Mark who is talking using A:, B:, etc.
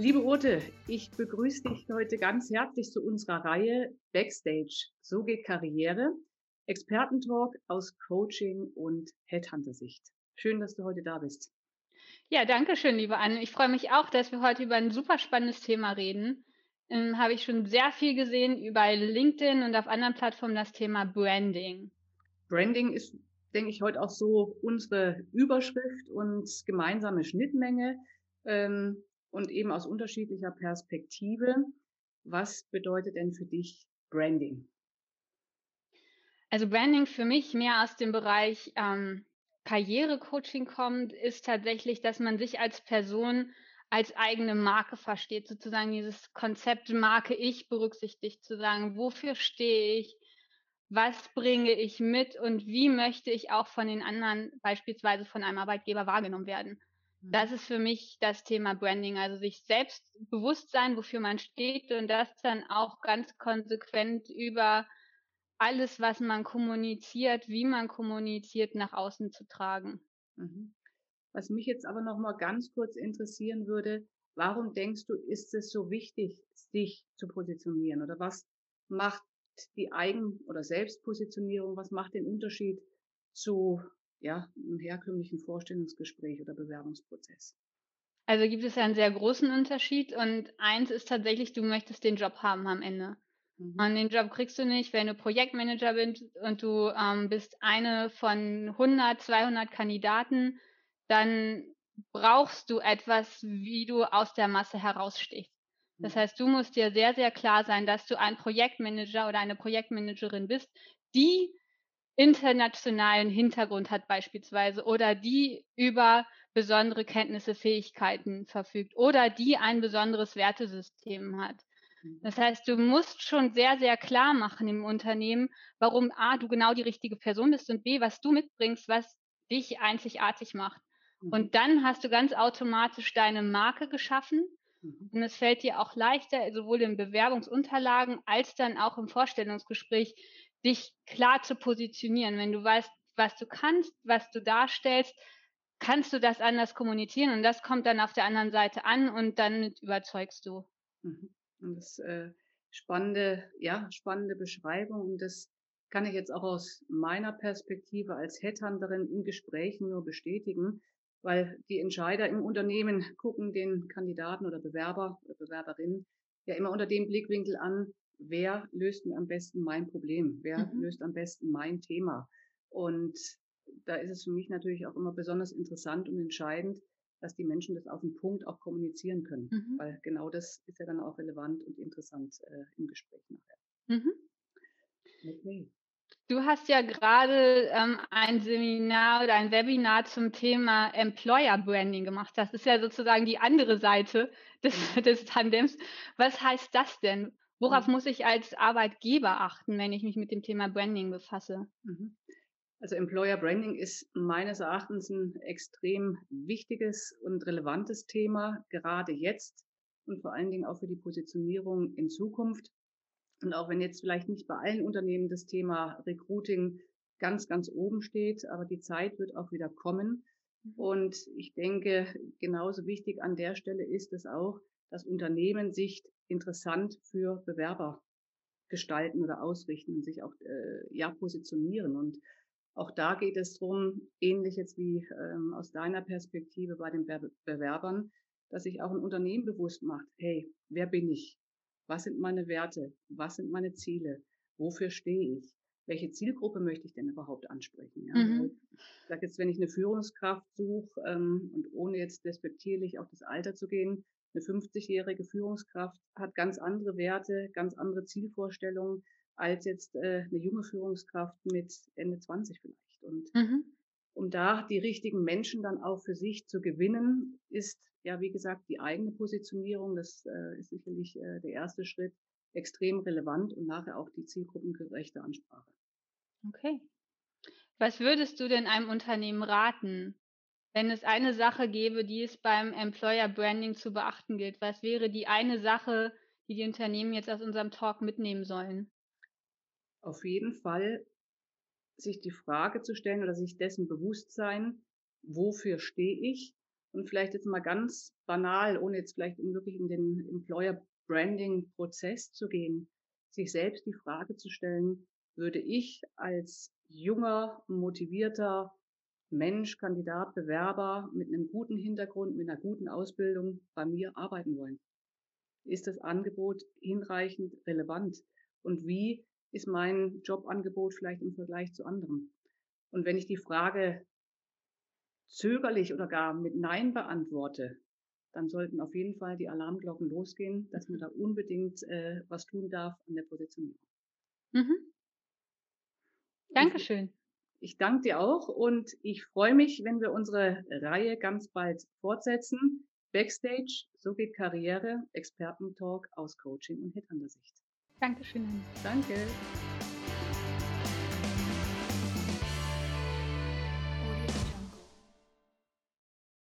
A: Liebe Ute, ich begrüße dich heute ganz herzlich zu unserer Reihe Backstage. So geht Karriere. Expertentalk aus Coaching und Headhunter-Sicht. Schön, dass du heute da bist.
B: Ja, danke schön, liebe Anne. Ich freue mich auch, dass wir heute über ein super spannendes Thema reden. Ähm, Habe ich schon sehr viel gesehen über LinkedIn und auf anderen Plattformen das Thema Branding.
A: Branding ist, denke ich, heute auch so unsere Überschrift und gemeinsame Schnittmenge ähm, und eben aus unterschiedlicher Perspektive. Was bedeutet denn für dich Branding?
B: Also Branding für mich mehr aus dem Bereich ähm, Karrierecoaching kommt, ist tatsächlich, dass man sich als Person als eigene Marke versteht, sozusagen dieses Konzept Marke ich berücksichtigt, zu sagen, wofür stehe ich, was bringe ich mit und wie möchte ich auch von den anderen, beispielsweise von einem Arbeitgeber, wahrgenommen werden. Mhm. Das ist für mich das Thema Branding, also sich selbst bewusst sein, wofür man steht und das dann auch ganz konsequent über alles, was man kommuniziert, wie man kommuniziert, nach außen zu tragen.
A: Mhm. Was mich jetzt aber noch mal ganz kurz interessieren würde, warum denkst du, ist es so wichtig, sich zu positionieren? Oder was macht die Eigen- oder Selbstpositionierung, was macht den Unterschied zu ja, einem herkömmlichen Vorstellungsgespräch oder Bewerbungsprozess?
B: Also gibt es einen sehr großen Unterschied und eins ist tatsächlich, du möchtest den Job haben am Ende. Mhm. Und den Job kriegst du nicht, wenn du Projektmanager bist und du ähm, bist eine von 100, 200 Kandidaten, dann brauchst du etwas, wie du aus der Masse herausstichst. Das mhm. heißt, du musst dir sehr, sehr klar sein, dass du ein Projektmanager oder eine Projektmanagerin bist, die internationalen Hintergrund hat beispielsweise oder die über besondere Kenntnisse, Fähigkeiten verfügt oder die ein besonderes Wertesystem hat. Mhm. Das heißt, du musst schon sehr, sehr klar machen im Unternehmen, warum A, du genau die richtige Person bist und B, was du mitbringst, was dich einzigartig macht. Mhm. Und dann hast du ganz automatisch deine Marke geschaffen. Mhm. Und es fällt dir auch leichter, sowohl in Bewerbungsunterlagen als dann auch im Vorstellungsgespräch, dich klar zu positionieren. Wenn du weißt, was du kannst, was du darstellst, kannst du das anders kommunizieren und das kommt dann auf der anderen Seite an und dann überzeugst du.
A: Mhm. Und das äh, spannende, ja, spannende Beschreibung. Und das kann ich jetzt auch aus meiner Perspektive als Headhunterin in Gesprächen nur bestätigen, weil die Entscheider im Unternehmen gucken den Kandidaten oder Bewerber oder Bewerberin ja immer unter dem Blickwinkel an, wer löst mir am besten mein Problem, wer mhm. löst am besten mein Thema. Und da ist es für mich natürlich auch immer besonders interessant und entscheidend, dass die Menschen das auf den Punkt auch kommunizieren können. Mhm. Weil genau das ist ja dann auch relevant und interessant äh, im Gespräch nachher. Mhm.
B: Okay. Du hast ja gerade ähm, ein Seminar oder ein Webinar zum Thema Employer Branding gemacht. Das ist ja sozusagen die andere Seite des, mhm. des Tandems. Was heißt das denn? Worauf mhm. muss ich als Arbeitgeber achten, wenn ich mich mit dem Thema Branding befasse? Mhm.
A: Also Employer Branding ist meines Erachtens ein extrem wichtiges und relevantes Thema, gerade jetzt und vor allen Dingen auch für die Positionierung in Zukunft. Und auch wenn jetzt vielleicht nicht bei allen Unternehmen das Thema Recruiting ganz, ganz oben steht, aber die Zeit wird auch wieder kommen. Mhm. Und ich denke, genauso wichtig an der Stelle ist es auch, dass Unternehmen sich interessant für Bewerber gestalten oder ausrichten und sich auch äh, ja positionieren. Und auch da geht es darum, ähnlich jetzt wie ähm, aus deiner Perspektive bei den Be Bewerbern, dass sich auch ein Unternehmen bewusst macht, hey, wer bin ich? Was sind meine Werte? Was sind meine Ziele? Wofür stehe ich? Welche Zielgruppe möchte ich denn überhaupt ansprechen? Ja? Mhm. Ich sage jetzt, wenn ich eine Führungskraft suche ähm, und ohne jetzt despektierlich auf das Alter zu gehen, eine 50-jährige Führungskraft hat ganz andere Werte, ganz andere Zielvorstellungen als jetzt äh, eine junge Führungskraft mit Ende 20 vielleicht. Und mhm. um da die richtigen Menschen dann auch für sich zu gewinnen, ist ja, wie gesagt, die eigene Positionierung, das äh, ist sicherlich äh, der erste Schritt, extrem relevant und nachher auch die zielgruppengerechte Ansprache.
B: Okay. Was würdest du denn einem Unternehmen raten, wenn es eine Sache gäbe, die es beim Employer Branding zu beachten gilt? Was wäre die eine Sache, die die Unternehmen jetzt aus unserem Talk mitnehmen sollen?
A: auf jeden Fall sich die Frage zu stellen oder sich dessen bewusst sein, wofür stehe ich Und vielleicht jetzt mal ganz banal, ohne jetzt vielleicht wirklich in den Employer Branding Prozess zu gehen, sich selbst die Frage zu stellen, würde ich als junger, motivierter Mensch, Kandidat, Bewerber mit einem guten Hintergrund, mit einer guten Ausbildung bei mir arbeiten wollen? Ist das Angebot hinreichend relevant? Und wie ist mein Jobangebot vielleicht im Vergleich zu anderen? Und wenn ich die Frage zögerlich oder gar mit Nein beantworte, dann sollten auf jeden Fall die Alarmglocken losgehen, dass man da unbedingt äh, was tun darf an der Positionierung. Mhm.
B: Dankeschön.
A: Ich, danke dir auch und ich freue mich, wenn wir unsere Reihe ganz bald fortsetzen. Backstage, so geht Karriere, Expertentalk aus Coaching und Headhunter-Sicht.
B: Dankeschön.
A: Danke.